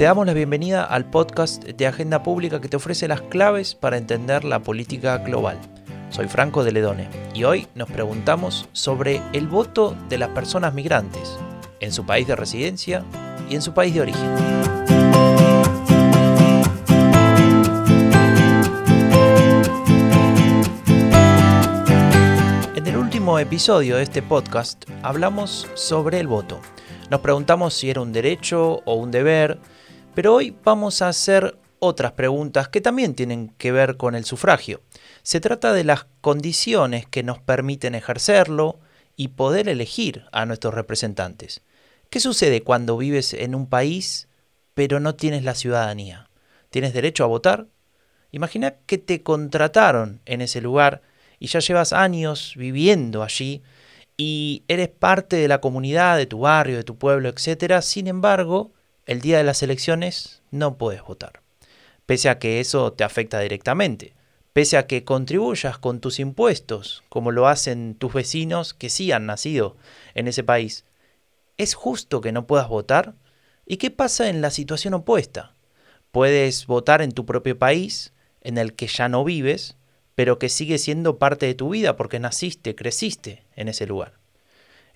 Te damos la bienvenida al podcast de Agenda Pública que te ofrece las claves para entender la política global. Soy Franco de Ledone y hoy nos preguntamos sobre el voto de las personas migrantes en su país de residencia y en su país de origen. En el último episodio de este podcast hablamos sobre el voto. Nos preguntamos si era un derecho o un deber, pero hoy vamos a hacer otras preguntas que también tienen que ver con el sufragio. Se trata de las condiciones que nos permiten ejercerlo y poder elegir a nuestros representantes. ¿Qué sucede cuando vives en un país pero no tienes la ciudadanía? ¿Tienes derecho a votar? Imagina que te contrataron en ese lugar y ya llevas años viviendo allí y eres parte de la comunidad, de tu barrio, de tu pueblo, etc. Sin embargo, el día de las elecciones no puedes votar. Pese a que eso te afecta directamente. Pese a que contribuyas con tus impuestos, como lo hacen tus vecinos que sí han nacido en ese país. ¿Es justo que no puedas votar? ¿Y qué pasa en la situación opuesta? Puedes votar en tu propio país, en el que ya no vives, pero que sigue siendo parte de tu vida porque naciste, creciste en ese lugar.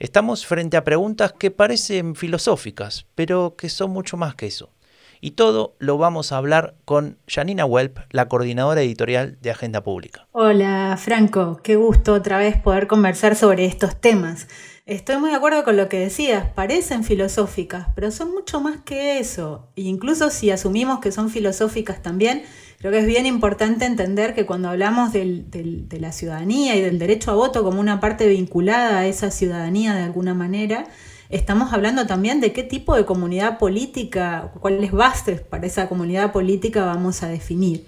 Estamos frente a preguntas que parecen filosóficas, pero que son mucho más que eso. Y todo lo vamos a hablar con Janina Welp, la coordinadora editorial de Agenda Pública. Hola Franco, qué gusto otra vez poder conversar sobre estos temas. Estoy muy de acuerdo con lo que decías, parecen filosóficas, pero son mucho más que eso. E incluso si asumimos que son filosóficas también, creo que es bien importante entender que cuando hablamos de la ciudadanía y del derecho a voto como una parte vinculada a esa ciudadanía de alguna manera, estamos hablando también de qué tipo de comunidad política, cuáles bases para esa comunidad política vamos a definir.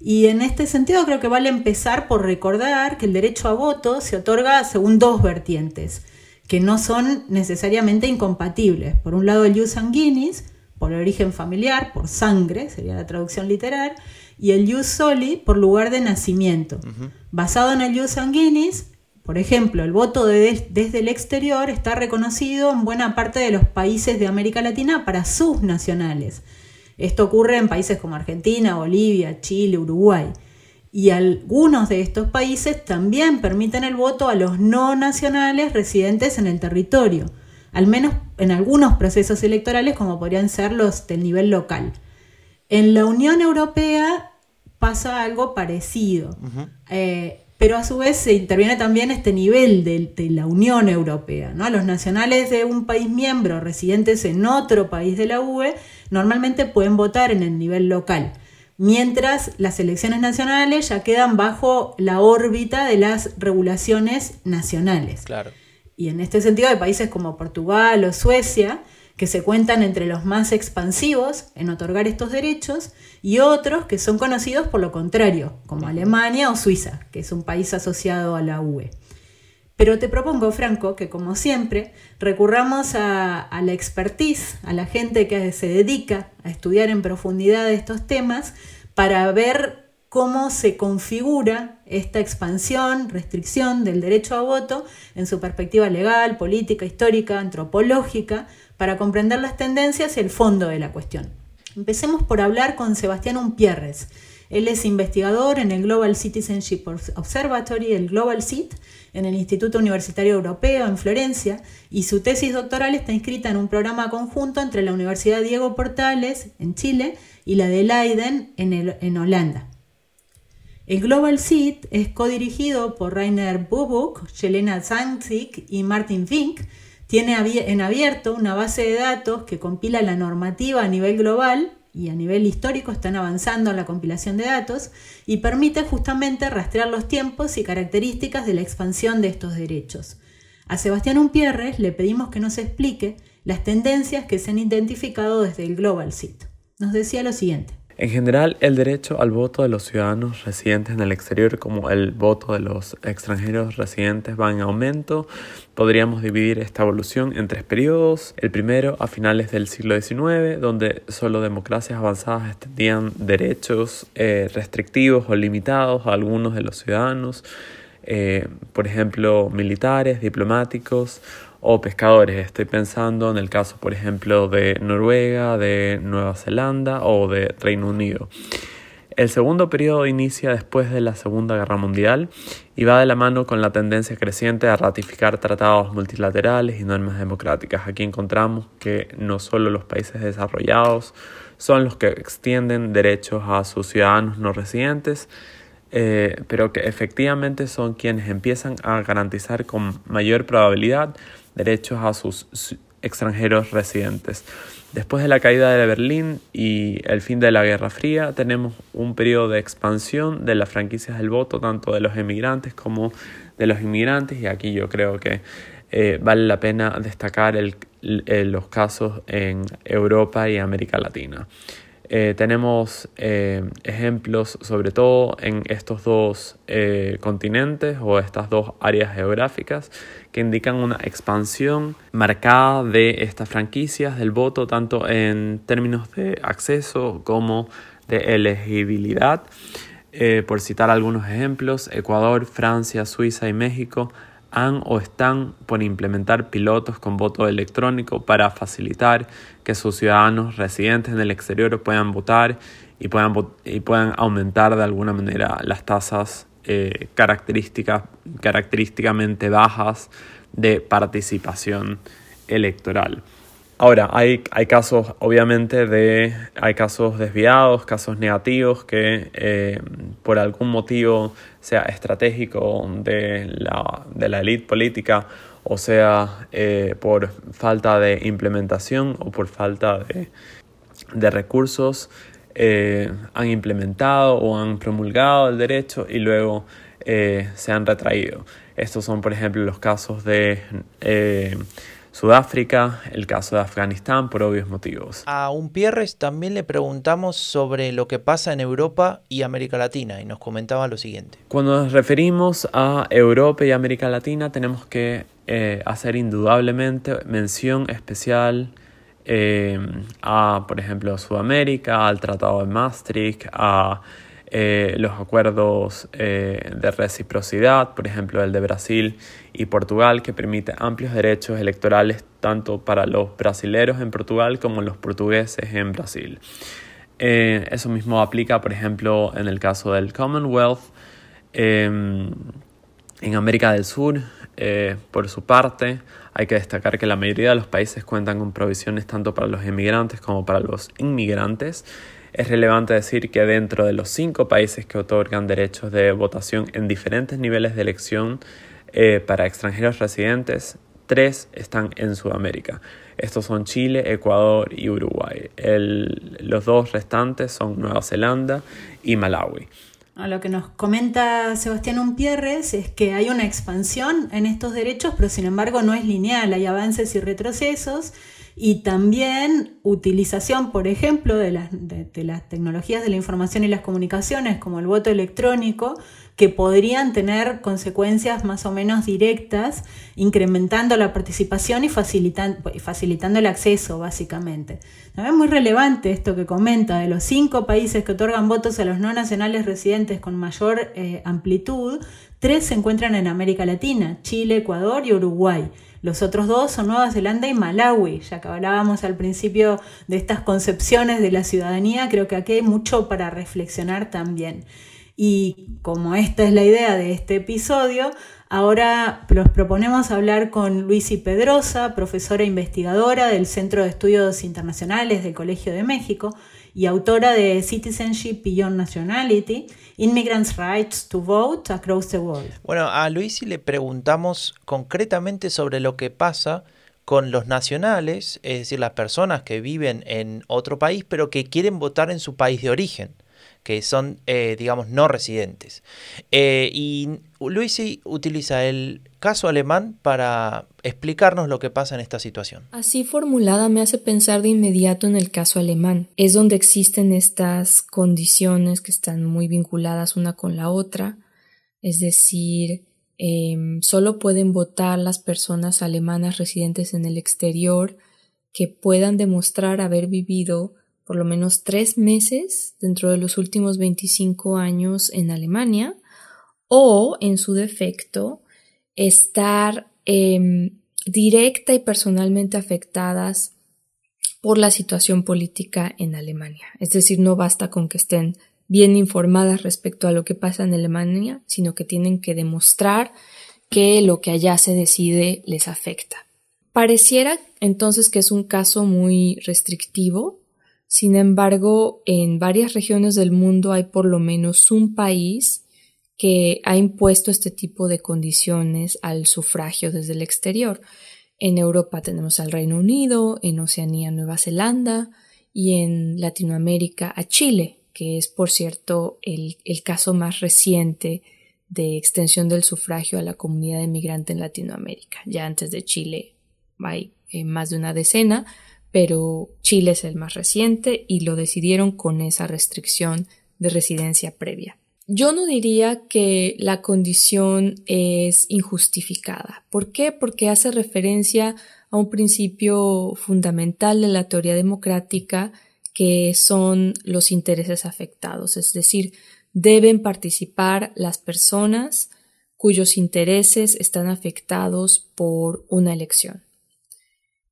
Y en este sentido creo que vale empezar por recordar que el derecho a voto se otorga según dos vertientes que no son necesariamente incompatibles. Por un lado el jus sanguinis, por origen familiar, por sangre, sería la traducción literal, y el jus soli por lugar de nacimiento. Basado en el jus sanguinis, por ejemplo, el voto desde el exterior está reconocido en buena parte de los países de América Latina para sus nacionales. Esto ocurre en países como Argentina, Bolivia, Chile, Uruguay. Y algunos de estos países también permiten el voto a los no nacionales residentes en el territorio, al menos en algunos procesos electorales como podrían ser los del nivel local. En la Unión Europea pasa algo parecido, eh, pero a su vez se interviene también este nivel de, la Unión Europea. ¿no? Los nacionales de un país miembro residentes en otro país de la UE normalmente pueden votar en el nivel local mientras las elecciones nacionales ya quedan bajo la órbita de las regulaciones nacionales. Claro. Y en este sentido hay países como Portugal o Suecia que se cuentan entre los más expansivos en otorgar estos derechos y otros que son conocidos por lo contrario, como Alemania o Suiza, que es un país asociado a la UE. Pero te propongo, Franco, que como siempre recurramos a, la expertise, a la gente que se dedica a estudiar en profundidad estos temas, para ver cómo se configura esta expansión, restricción del derecho a voto en su perspectiva legal, política, histórica, antropológica, para comprender las tendencias y el fondo de la cuestión. Empecemos por hablar con Sebastián Umpierres. Él es investigador en el Global Citizenship Observatory, el Global CIT, en el Instituto Universitario Europeo en Florencia y su tesis doctoral está inscrita en un programa conjunto entre la Universidad Diego Portales en Chile y la de Leiden en, Holanda. El Global Seed es codirigido por Rainer Bubuk, Jelena Zanzik y Martin Fink. Tiene en abierto una base de datos que compila la normativa a nivel global y a nivel histórico están avanzando en la compilación de datos y permite justamente rastrear los tiempos y características de la expansión de estos derechos. A Sebastián Umpierres le pedimos que nos explique las tendencias que se han identificado desde el Global Seat. Nos decía lo siguiente. En general, el derecho al voto de los ciudadanos residentes en el exterior como el voto de los extranjeros residentes va en aumento. Podríamos dividir esta evolución en tres periodos. El primero, a finales del siglo XIX, donde solo democracias avanzadas extendían derechos eh, restrictivos o limitados a algunos de los ciudadanos. eh, por ejemplo, militares, diplomáticos o pescadores. Estoy pensando en el caso, por ejemplo, de Noruega, de Nueva Zelanda o de Reino Unido. El segundo periodo inicia después de la Segunda Guerra Mundial y va de la mano con la tendencia creciente a ratificar tratados multilaterales y normas democráticas. Aquí encontramos que no solo los países desarrollados son los que extienden derechos a sus ciudadanos no residentes, eh, pero que efectivamente son quienes empiezan a garantizar con mayor probabilidad derechos a sus extranjeros residentes. Después de la caída de Berlín y el fin de la Guerra Fría, tenemos un periodo de expansión de las franquicias del voto, tanto de los emigrantes como de los inmigrantes, y aquí yo creo que eh, vale la pena destacar los casos en Europa y América Latina. Eh, tenemos eh, ejemplos sobre todo en estos dos eh, continentes o estas dos áreas geográficas que indican una expansión marcada de estas franquicias del voto tanto en términos de acceso como de elegibilidad. por citar algunos ejemplos, Ecuador, Francia, Suiza y México han o están por implementar pilotos con voto electrónico para facilitar que sus ciudadanos residentes en el exterior puedan votar y puedan, y puedan aumentar de alguna manera las tasas eh, característicamente bajas de participación electoral. Ahora, hay, hay, casos, obviamente, de, hay casos desviados, casos negativos que eh, por algún motivo, sea estratégico de la, de la élite política, o sea eh, por falta de implementación o por falta de, de recursos, eh, han implementado o han promulgado el derecho y luego se han retraído. Estos son, por ejemplo, los casos de Sudáfrica, el caso de Afganistán por obvios motivos. A un Pierres también le preguntamos sobre lo que pasa en Europa y América Latina y nos comentaba lo siguiente. Cuando nos referimos a Europa y América Latina tenemos que eh, hacer indudablemente mención especial eh, a, por ejemplo, Sudamérica, al Tratado de Maastricht, a eh, los acuerdos eh, de reciprocidad, por ejemplo el de Brasil y Portugal, que permite amplios derechos electorales tanto para los brasileros en Portugal como los portugueses en Brasil. Eh, eso mismo aplica, por ejemplo, en el caso del Commonwealth. Em, en América del Sur, por su parte, hay que destacar que la mayoría de los países cuentan con provisiones tanto para los inmigrantes como para los inmigrantes. Es relevante decir que dentro de los cinco países que otorgan derechos de votación en diferentes niveles de elección eh, para extranjeros residentes, tres están en Sudamérica. Estos son Chile, Ecuador y Uruguay. los dos restantes son Nueva Zelanda y Malawi. Lo que nos comenta Sebastián Umpierres es que hay una expansión en estos derechos, pero sin embargo no es lineal, hay avances y retrocesos y también utilización, por ejemplo, de las, las, tecnologías de la información y las comunicaciones, como el voto electrónico, que podrían tener consecuencias más o menos directas, incrementando la participación y facilitando, facilitando el acceso, básicamente. También es muy relevante esto que comenta, de los cinco países que otorgan votos a los no nacionales residentes con mayor eh, amplitud, tres se encuentran en América Latina, Chile, Ecuador y Uruguay. Los otros dos son Nueva Zelanda y Malawi, ya que hablábamos al principio de estas concepciones de la ciudadanía, creo que aquí hay mucho para reflexionar también. Y como esta es la idea de este episodio, ahora los proponemos hablar con Luisi Pedrosa, profesora investigadora del Centro de Estudios Internacionales del Colegio de México y autora de Citizenship Beyond Nationality, Immigrants' Rights to Vote Across the World. Bueno, a Luisi le preguntamos concretamente sobre lo que pasa con los nacionales, es decir, las personas que viven en otro país pero que quieren votar en su país de origen que son, eh, digamos, no residentes. Eh, y Luisi utiliza el caso alemán para explicarnos lo que pasa en esta situación. Así formulada me hace pensar de inmediato en el caso alemán. Es donde existen estas condiciones que están muy vinculadas una con la otra, es decir, em, solo pueden votar las personas alemanas residentes en el exterior que puedan demostrar haber vivido por lo menos tres meses dentro de los últimos 25 años en Alemania o, en su defecto, estar em, directa y personalmente afectadas por la situación política en Alemania. Es decir, no basta con que estén bien informadas respecto a lo que pasa en Alemania, sino que tienen que demostrar que lo que allá se decide les afecta. Pareciera entonces que es un caso muy restrictivo, sin embargo, en varias regiones del mundo hay por lo menos un país que ha impuesto este tipo de condiciones al sufragio desde el exterior. En Europa tenemos al Reino Unido, en Oceanía Nueva Zelanda y en Latinoamérica a Chile, que es por cierto el, caso más reciente de extensión del sufragio a la comunidad inmigrante en Latinoamérica. Ya antes de Chile hay eh, más de una decena, pero Chile es el más reciente y lo decidieron con esa restricción de residencia previa. Yo no diría que la condición es injustificada. ¿Por qué? Porque hace referencia a un principio fundamental de la teoría democrática que son los intereses afectados, es decir, deben participar las personas cuyos intereses están afectados por una elección.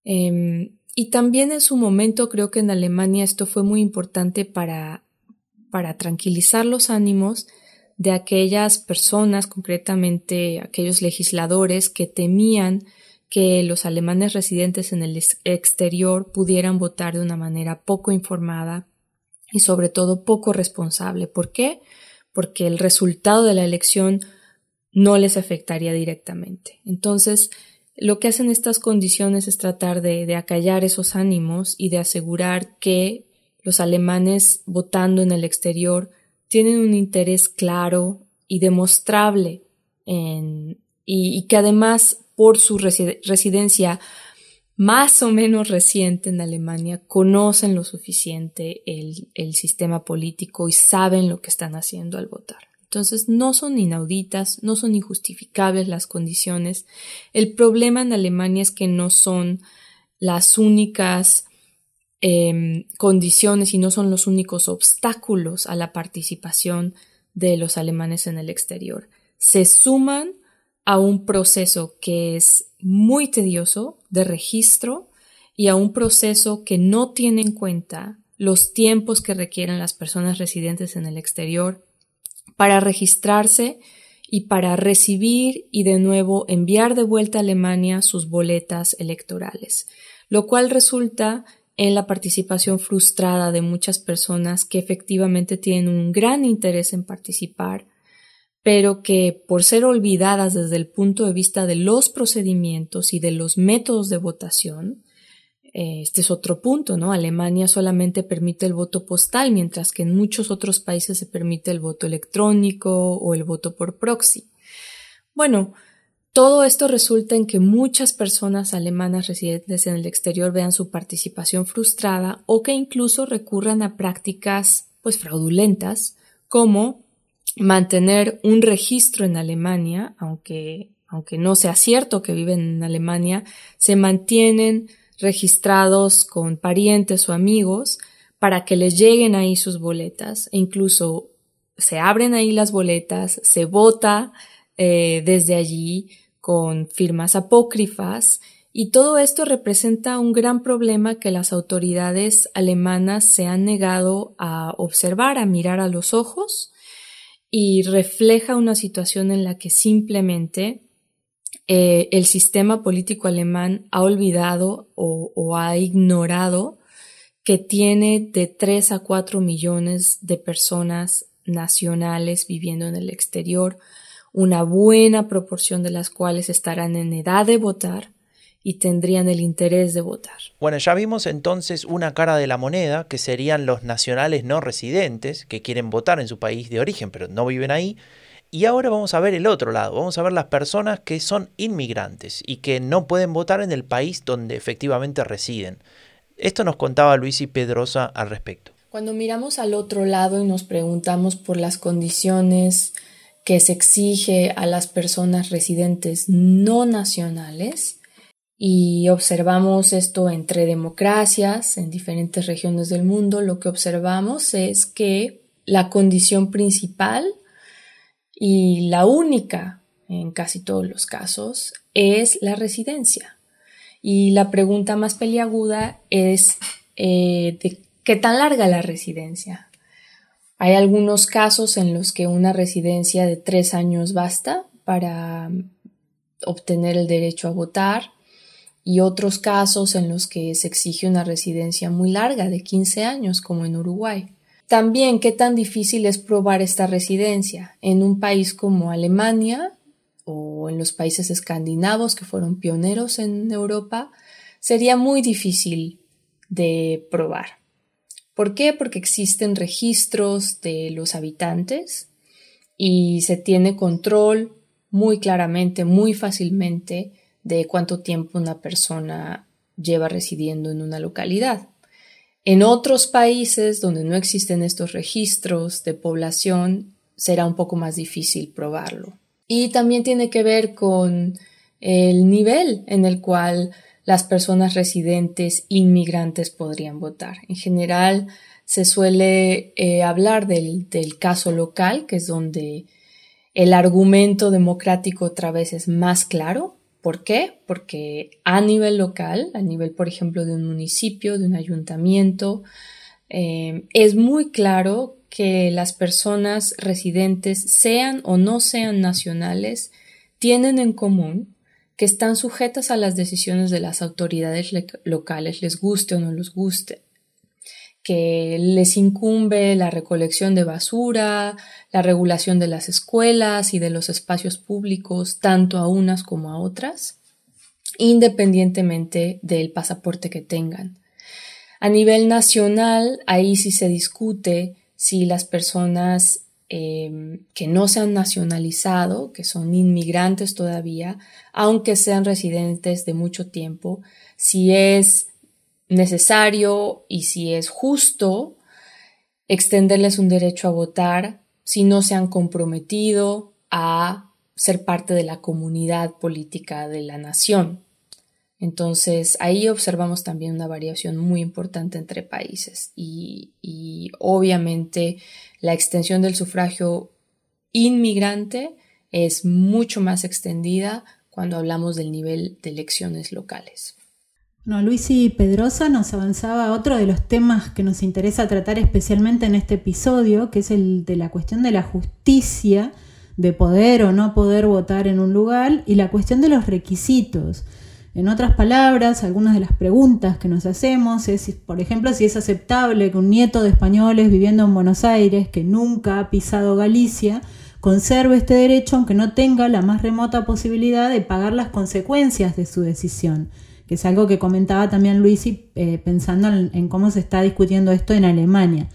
Em, y también en su momento creo que en Alemania esto fue muy importante para, para tranquilizar los ánimos de aquellas personas, concretamente aquellos legisladores que temían que los alemanes residentes en el exterior pudieran votar de una manera poco informada y sobre todo poco responsable. ¿Por qué? Porque el resultado de la elección no les afectaría directamente. Entonces, lo que hacen estas condiciones es tratar de, de acallar esos ánimos y de asegurar que los alemanes votando en el exterior tienen un interés claro y demostrable y, que además por su residencia más o menos reciente en Alemania conocen lo suficiente el, el sistema político y saben lo que están haciendo al votar. Entonces no son inauditas, no son injustificables las condiciones. El problema en Alemania es que no son las únicas eh, condiciones y no son los únicos obstáculos a la participación de los alemanes en el exterior. Se suman a un proceso que es muy tedioso de registro y a un proceso que no tiene en cuenta los tiempos que requieren las personas residentes en el exterior para registrarse y para recibir y de nuevo enviar de vuelta a Alemania sus boletas electorales, lo cual resulta en la participación frustrada de muchas personas que efectivamente tienen un gran interés en participar, pero que por ser olvidadas desde el punto de vista de los procedimientos y de los métodos de votación, eh, este es otro punto, ¿no? Alemania solamente permite el voto postal, mientras que en muchos otros países se permite el voto electrónico o el voto por proxy. Bueno, todo esto resulta en que muchas personas alemanas residentes en el exterior vean su participación frustrada o que incluso recurran a prácticas pues fraudulentas como mantener un registro en Alemania, aunque, aunque no sea cierto que viven en Alemania, se mantienen registrados con parientes o amigos para que les lleguen ahí sus boletas. E incluso se abren ahí las boletas, se vota eh, desde allí con firmas apócrifas y todo esto representa un gran problema que las autoridades alemanas se han negado a observar, a mirar a los ojos y refleja una situación en la que simplemente eh, el sistema político alemán ha olvidado o, o, ha ignorado que tiene de 3 a 4 millones de personas nacionales viviendo en el exterior, una buena proporción de las cuales estarán en edad de votar y tendrían el interés de votar. Bueno, ya vimos entonces una cara de la moneda, que serían los nacionales no residentes, que quieren votar en su país de origen, pero no viven ahí. Y ahora vamos a ver el otro lado, vamos a ver las personas que son inmigrantes y que no pueden votar en el país donde efectivamente residen. Esto nos contaba Luis y Pedrosa al respecto. Cuando miramos al otro lado y nos preguntamos por las condiciones que se exige a las personas residentes no nacionales, y observamos esto entre democracias en diferentes regiones del mundo, lo que observamos es que la condición principal Y la única, en casi todos los casos, es la residencia. Y la pregunta más peliaguda es eh, de qué tan larga la residencia. Hay algunos casos en los que una residencia de tres años basta para obtener el derecho a votar y otros casos en los que se exige una residencia muy larga de 15 años, como en Uruguay. También, ¿qué tan difícil es probar esta residencia? En un país como Alemania o en los países escandinavos que fueron pioneros en Europa, sería muy difícil de probar. ¿Por qué? Porque existen registros de los habitantes y se tiene control muy claramente, muy fácilmente de cuánto tiempo una persona lleva residiendo en una localidad. En otros países donde no existen estos registros de población, será un poco más difícil probarlo. Y también tiene que ver con el nivel en el cual las personas residentes inmigrantes podrían votar. En general, se suele eh, hablar del, del caso local, que es donde el argumento democrático otra vez es más claro, ¿Por qué? Porque a nivel local, a nivel, por ejemplo, de un municipio, de un ayuntamiento, eh, es muy claro que las personas residentes, sean o no sean nacionales, tienen en común que están sujetas a las decisiones de las autoridades locales, les guste o no les guste que les incumbe la recolección de basura, la regulación de las escuelas y de los espacios públicos, tanto a unas como a otras, independientemente del pasaporte que tengan. A nivel nacional, ahí sí se discute si las personas eh, que no se han nacionalizado, que son inmigrantes todavía, aunque sean residentes de mucho tiempo, si es necesario y si es justo extenderles un derecho a votar si no se han comprometido a ser parte de la comunidad política de la nación. Entonces ahí observamos también una variación muy importante entre países y obviamente la extensión del sufragio inmigrante es mucho más extendida cuando hablamos del nivel de elecciones locales. No, Luis y Pedrosa nos avanzaba otro de los temas que nos interesa tratar especialmente en este episodio, que es el de la cuestión de la justicia, de poder o no poder votar en un lugar, y la cuestión de los requisitos. En otras palabras, algunas de las preguntas que nos hacemos es, por ejemplo, si es aceptable que un nieto de españoles viviendo en Buenos Aires, que nunca ha pisado Galicia, conserve este derecho aunque no tenga la más remota posibilidad de pagar las consecuencias de su decisión que es algo que comentaba también Luisi eh, pensando en, cómo se está discutiendo esto en Alemania.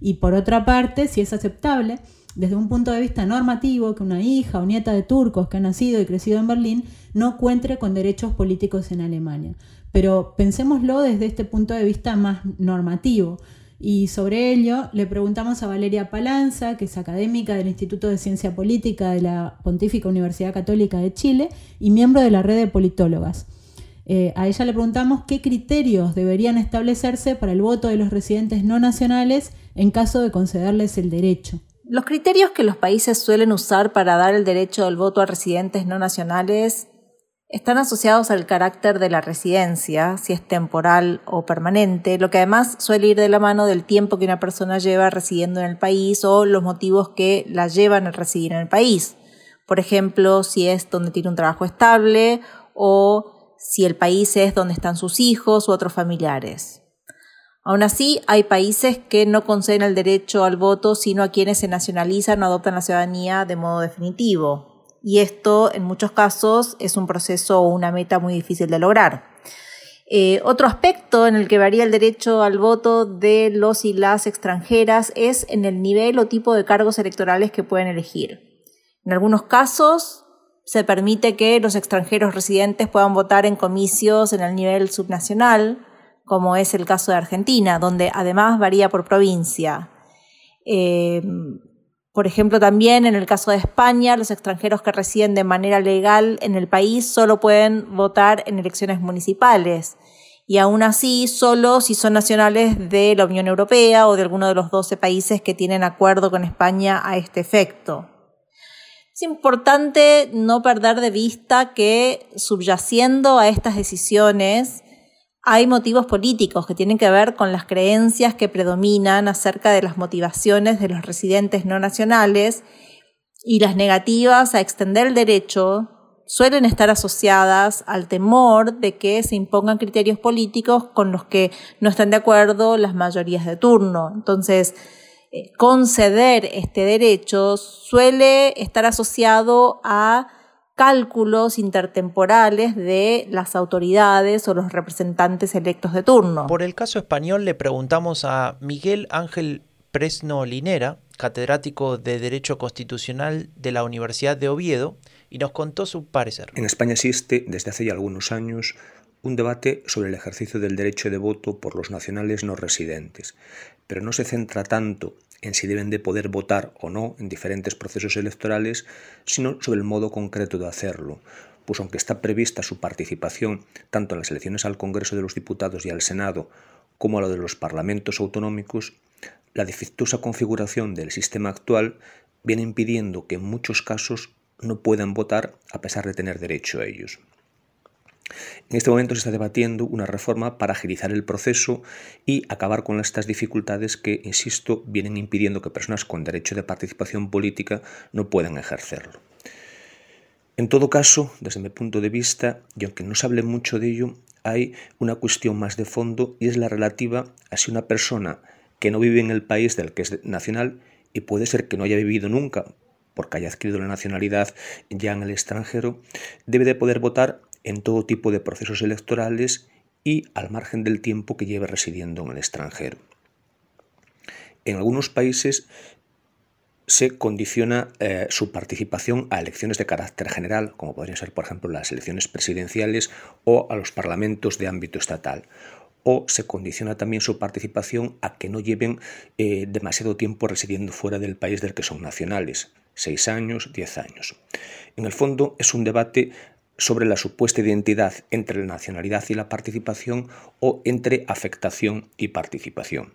Y por otra parte, si es aceptable, desde un punto de vista normativo, que una hija o nieta de turcos que ha nacido y crecido en Berlín no cuente con derechos políticos en Alemania. Pero pensémoslo desde este punto de vista más normativo. Y sobre ello le preguntamos a Valeria Palanza, que es académica del Instituto de Ciencia Política de la Pontífica Universidad Católica de Chile y miembro de la red de politólogas. Eh, a ella le preguntamos qué criterios deberían establecerse para el voto de los residentes no nacionales en caso de concederles el derecho. Los criterios que los países suelen usar para dar el derecho del voto a residentes no nacionales están asociados al carácter de la residencia, si es temporal o permanente, lo que además suele ir de la mano del tiempo que una persona lleva residiendo en el país o los motivos que la llevan a residir en el país. Por ejemplo, si es donde tiene un trabajo estable o si el país es donde están sus hijos u otros familiares. Aún así, hay países que no conceden el derecho al voto sino a quienes se nacionalizan o adoptan la ciudadanía de modo definitivo. Y esto, en muchos casos, es un proceso o una meta muy difícil de lograr. Eh, otro aspecto en el que varía el derecho al voto de los y las extranjeras es en el nivel o tipo de cargos electorales que pueden elegir. En algunos casos, se permite que los extranjeros residentes puedan votar en comicios en el nivel subnacional, como es el caso de Argentina, donde además varía por provincia. Eh, por ejemplo, también en el caso de España, los extranjeros que residen de manera legal en el país solo pueden votar en elecciones municipales. Y aún así, solo si son nacionales de la Unión Europea o de alguno de los 12 países que tienen acuerdo con España a este efecto. Es importante no perder de vista que subyaciendo a estas decisiones hay motivos políticos que tienen que ver con las creencias que predominan acerca de las motivaciones de los residentes no nacionales y las negativas a extender el derecho suelen estar asociadas al temor de que se impongan criterios políticos con los que no están de acuerdo las mayorías de turno. Entonces, eh, conceder este derecho suele estar asociado a cálculos intertemporales de las autoridades o los representantes electos de turno. Por el caso español le preguntamos a Miguel Ángel Presno Linera, catedrático de Derecho Constitucional de la Universidad de Oviedo, y nos contó su parecer. En España existe desde hace ya algunos años un debate sobre el ejercicio del derecho de voto por los nacionales no residentes, pero no se centra tanto en si deben de poder votar o no en diferentes procesos electorales, sino sobre el modo concreto de hacerlo, pues aunque está prevista su participación tanto en las elecciones al Congreso de los Diputados y al Senado como a lo de los parlamentos autonómicos, la defectuosa configuración del sistema actual viene impidiendo que en muchos casos no puedan votar a pesar de tener derecho a ellos. En este momento se está debatiendo una reforma para agilizar el proceso y acabar con estas dificultades que, insisto, vienen impidiendo que personas con derecho de participación política no puedan ejercerlo. En todo caso, desde mi punto de vista, y aunque no se hable mucho de ello, hay una cuestión más de fondo y es la relativa a si una persona que no vive en el país del que es nacional y puede ser que no haya vivido nunca porque haya adquirido la nacionalidad ya en el extranjero, debe de poder votar en todo tipo de procesos electorales y al margen del tiempo que lleve residiendo en el extranjero. En algunos países se condiciona eh, su participación a elecciones de carácter general, como podrían ser, por ejemplo, las elecciones presidenciales o a los parlamentos de ámbito estatal. O se condiciona también su participación a que no lleven eh, demasiado tiempo residiendo fuera del país del que son nacionales, seis años, diez años. En el fondo es un debate sobre la supuesta identidad entre la nacionalidad y la participación o entre afectación y participación.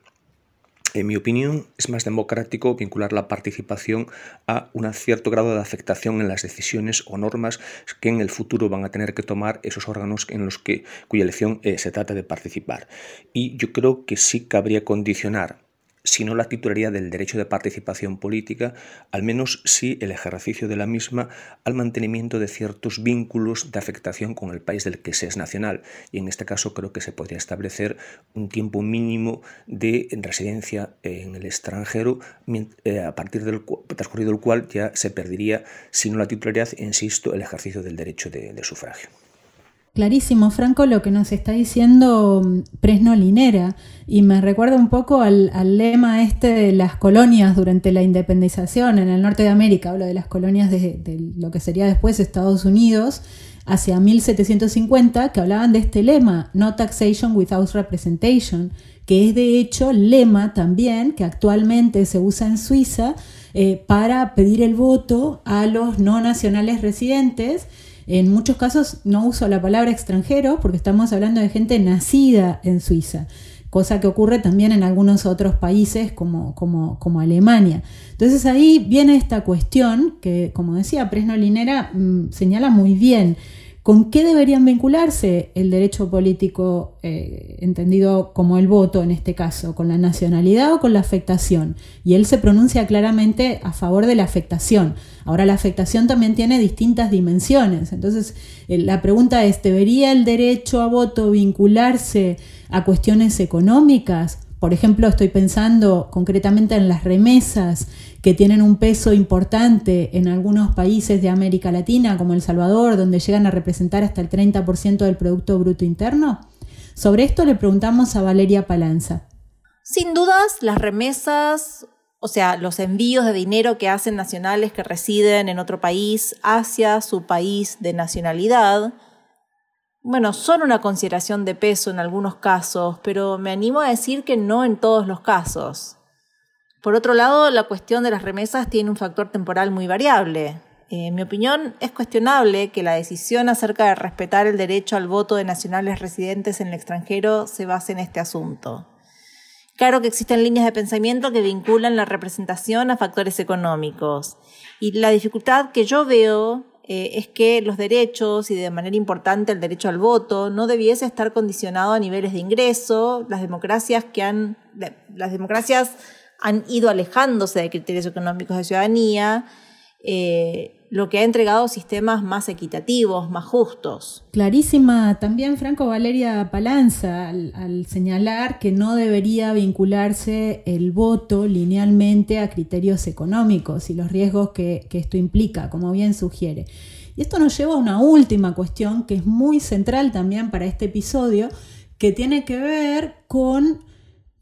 En mi opinión, es más democrático vincular la participación a un cierto grado de afectación en las decisiones o normas que en el futuro van a tener que tomar esos órganos en los que cuya elección eh, se trata de participar. Y yo creo que sí cabría condicionar sino la titularidad del derecho de participación política, al menos sí el ejercicio de la misma al mantenimiento de ciertos vínculos de afectación con el país del que se es nacional. Y en este caso creo que se podría establecer un tiempo mínimo de residencia en el extranjero, eh, a partir del transcurrido el cual ya se perdería, sino la titularidad, insisto, el ejercicio del derecho de sufragio. Clarísimo, Franco, lo que nos está diciendo mm, Presno Linera, y me recuerda un poco al, lema este de las colonias durante la independización en el norte de América, hablo de las colonias de, de lo que sería después Estados Unidos, hacia 1750, que hablaban de este lema, No Taxation Without Representation, que es de hecho lema también que actualmente se usa en Suiza eh, para pedir el voto a los no nacionales residentes en muchos casos no uso la palabra extranjero porque estamos hablando de gente nacida en Suiza, cosa que ocurre también en algunos otros países como, como, Alemania. Entonces ahí viene esta cuestión que, como decía Presno Linera, mm, señala muy bien. ¿Con qué deberían vincularse el derecho político eh, entendido como el voto en este caso? ¿Con la nacionalidad o con la afectación? Y él se pronuncia claramente a favor de la afectación. Ahora la afectación también tiene distintas dimensiones. Entonces eh, la pregunta es, ¿debería el derecho a voto vincularse a cuestiones económicas? Por ejemplo, estoy pensando concretamente en las remesas que tienen un peso importante en algunos países de América Latina, como El Salvador, donde llegan a representar hasta el 30% del Producto Bruto Interno? Sobre esto le preguntamos a Valeria Palanza. Sin dudas, las remesas, o sea, los envíos de dinero que hacen nacionales que residen en otro país hacia su país de nacionalidad, bueno, son una consideración de peso en algunos casos, pero me animo a decir que no en todos los casos. Por otro lado, la cuestión de las remesas tiene un factor temporal muy variable. En mi opinión, es cuestionable que la decisión acerca de respetar el derecho al voto de nacionales residentes en el extranjero se base en este asunto. Claro que existen líneas de pensamiento que vinculan la representación a factores económicos. Y la dificultad que yo veo eh, es que los derechos, y de manera importante el derecho al voto, no debiese estar condicionado a niveles de ingreso. Las democracias que han, las democracias han ido alejándose de criterios económicos de ciudadanía. Eh, lo que ha entregado sistemas más equitativos, más justos. Clarísima también Franco Valeria Palanza al, señalar que no debería vincularse el voto linealmente a criterios económicos y los riesgos que, que esto implica, como bien sugiere. Y esto nos lleva a una última cuestión que es muy central también para este episodio, que tiene que ver con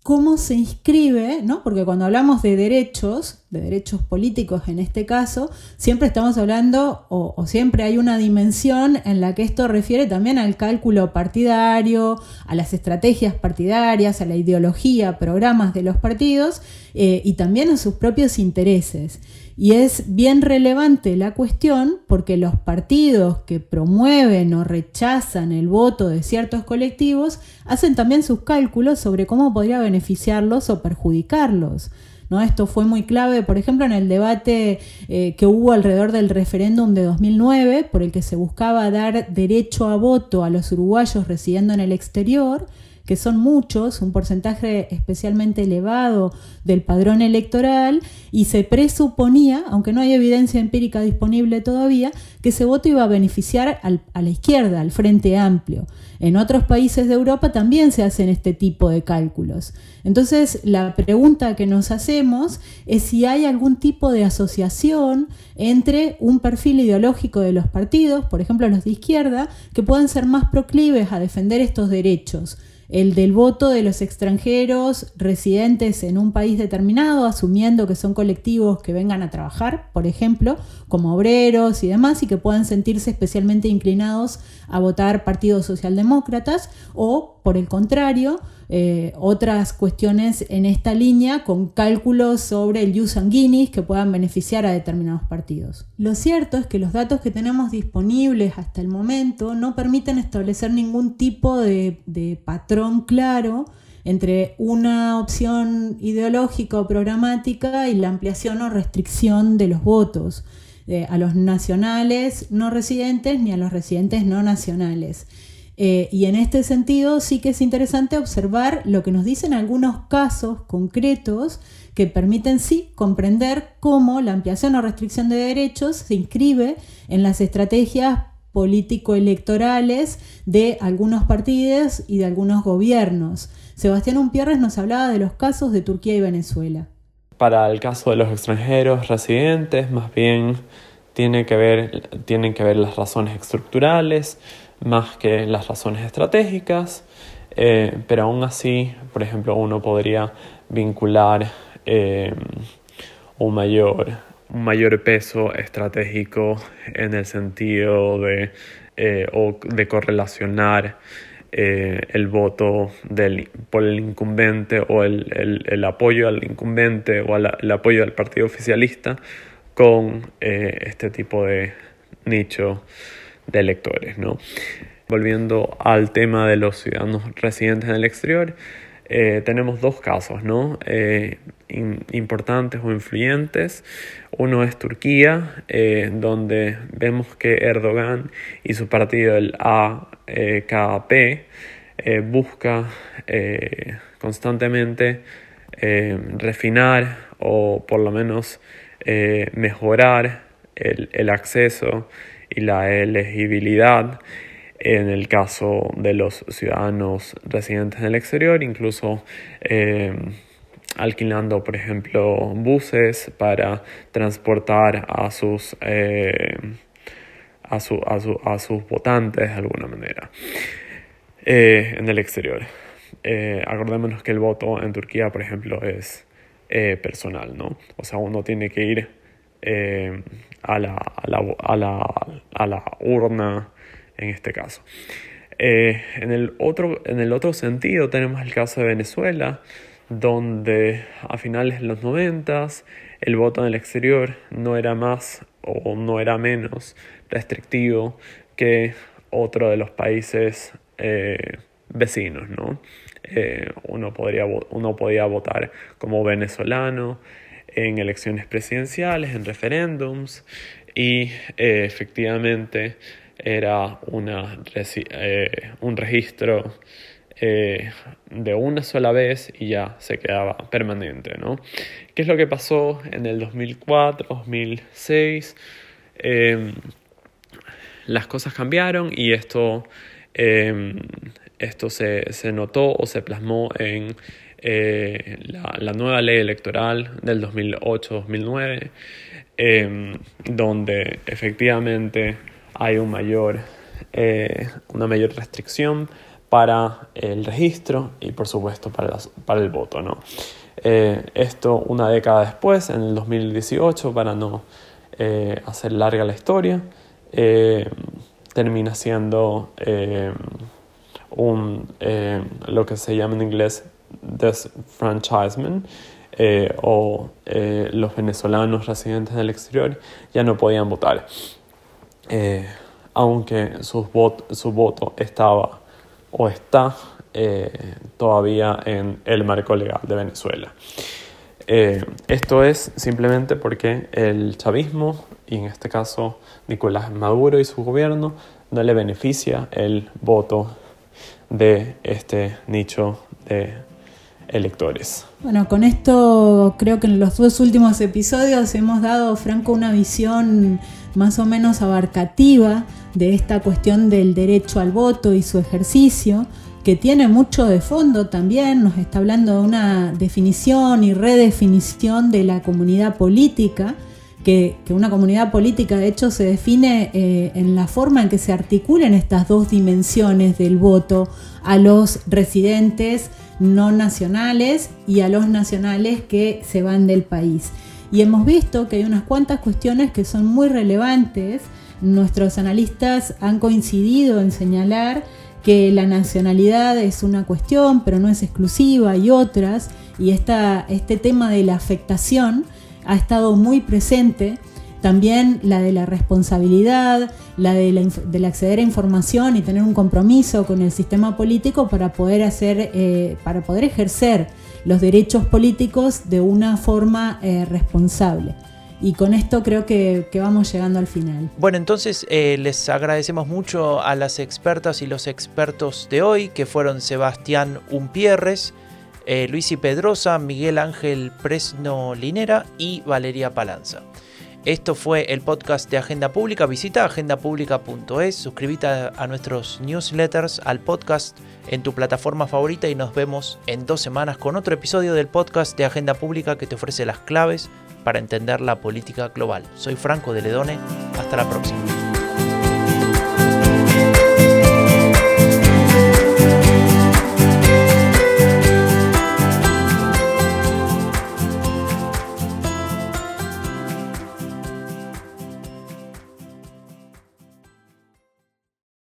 cómo se inscribe, ¿no? Porque cuando hablamos de derechos, de derechos políticos en este caso, siempre estamos hablando o, siempre hay una dimensión en la que esto refiere también al cálculo partidario, a las estrategias partidarias, a la ideología, programas de los partidos eh, y también a sus propios intereses. Y es bien relevante la cuestión porque los partidos que promueven o rechazan el voto de ciertos colectivos hacen también sus cálculos sobre cómo podría beneficiarlos o perjudicarlos. ¿No? Esto fue muy clave, por ejemplo, en el debate eh, que hubo alrededor del referéndum de 2009, por el que se buscaba dar derecho a voto a los uruguayos residiendo en el exterior que son muchos, un porcentaje especialmente elevado del padrón electoral, y se presuponía, aunque no hay evidencia empírica disponible todavía, que ese voto iba a beneficiar a la izquierda, al Frente Amplio. En otros países de Europa también se hacen este tipo de cálculos. Entonces, la pregunta que nos hacemos es si hay algún tipo de asociación entre un perfil ideológico de los partidos, por ejemplo los de izquierda, que puedan ser más proclives a defender estos derechos el del voto de los extranjeros residentes en un país determinado, asumiendo que son colectivos que vengan a trabajar, por ejemplo, como obreros y demás, y que puedan sentirse especialmente inclinados a votar partidos socialdemócratas, o por el contrario, eh, otras cuestiones en esta línea con cálculos sobre el use sanguinis que puedan beneficiar a determinados partidos. Lo cierto es que los datos que tenemos disponibles hasta el momento no permiten establecer ningún tipo de, patrón claro entre una opción ideológica o programática y la ampliación o restricción de los votos eh, a los nacionales no residentes ni a los residentes no nacionales. Eh, y en este sentido sí que es interesante observar lo que nos dicen algunos casos concretos que permiten sí comprender cómo la ampliación o restricción de derechos se inscribe en las estrategias político-electorales de algunos partidos y de algunos gobiernos. Sebastián Umpierres nos hablaba de los casos de Turquía y Venezuela. Para el caso de los extranjeros residentes, más bien que ver, tienen que ver las razones estructurales, más que las razones estratégicas, eh, pero aún así, por ejemplo, uno podría vincular eh, un, mayor, un mayor peso estratégico en el sentido de, eh, o de correlacionar el voto por el incumbente o el, el, apoyo al incumbente o el apoyo al partido oficialista con este tipo de nicho de electores. ¿no? Volviendo al tema de los ciudadanos residentes en el exterior, eh, tenemos dos casos ¿no? Eh, importantes o influyentes. Uno es Turquía, eh, donde vemos que Erdogan y su partido, el AKP, busca constantemente refinar o por lo menos mejorar el, el acceso y la elegibilidad en el caso de los ciudadanos residentes en el exterior, incluso eh, alquilando, por ejemplo, buses para transportar a sus, eh, a, a, sus votantes de alguna manera eh, en el exterior. acordémonos que el voto en Turquía, por ejemplo, es personal, ¿no? O sea, uno tiene que ir eh, a, la, a, la, a, la, a, la, urna en este caso. Eh, en, el otro, en el otro sentido tenemos el caso de Venezuela, donde a finales de los 90 el voto en el exterior no era más o no era menos restrictivo que otro de los países eh, vecinos, ¿no? eh, uno, podría, uno podía votar como venezolano en elecciones presidenciales, en referéndums y eh, efectivamente era una, un registro de una sola vez y ya se quedaba permanente. ¿no? ¿Qué es lo que pasó en el 2004, 2006? las cosas cambiaron y esto, em, esto se, notó o se plasmó en eh, la, nueva ley electoral del 2008-2009, em, donde efectivamente hay un mayor, eh, una mayor restricción para el registro y por supuesto para, para el voto. ¿no? Eh, esto una década después, en el 2018, para no hacer larga la historia, eh, termina siendo eh, un, eh, lo que se llama en inglés disfranchisement o los venezolanos residentes del exterior ya no podían votar aunque su, su voto estaba o está todavía en el marco legal de Venezuela. esto es simplemente porque el chavismo, y en este caso Nicolás Maduro y su gobierno no le beneficia el voto de este nicho de electores. Bueno, con esto creo que en los dos últimos episodios hemos dado, Franco, una visión más o menos abarcativa de esta cuestión del derecho al voto y su ejercicio, que tiene mucho de fondo también, nos está hablando de una definición y redefinición de la comunidad política que, una comunidad política de hecho se define eh, en la forma en que se articulan estas dos dimensiones del voto a los residentes no nacionales y a los nacionales que se van del país. Y hemos visto que hay unas cuantas cuestiones que son muy relevantes. Nuestros analistas han coincidido en señalar que la nacionalidad es una cuestión, pero no es exclusiva, y otras, y este tema de la afectación ha estado muy presente. También la de la responsabilidad, la de del acceder a información y tener un compromiso con el sistema político para poder hacer, eh, para poder ejercer los derechos políticos de una forma eh, responsable. Y con esto creo que, vamos llegando al final. Bueno, entonces eh, les agradecemos mucho a las expertas y los expertos de hoy, que fueron Sebastián Umpierres, Luis y Pedrosa, Miguel Ángel Presno Linera y Valeria Palanza. Esto fue el podcast de Agenda Pública. Visita agendapublica.es, suscríbete a nuestros newsletters, al podcast en tu plataforma favorita y nos vemos en dos semanas con otro episodio del podcast de Agenda Pública que te ofrece las claves para entender la política global. Soy Franco de Ledone, hasta la próxima.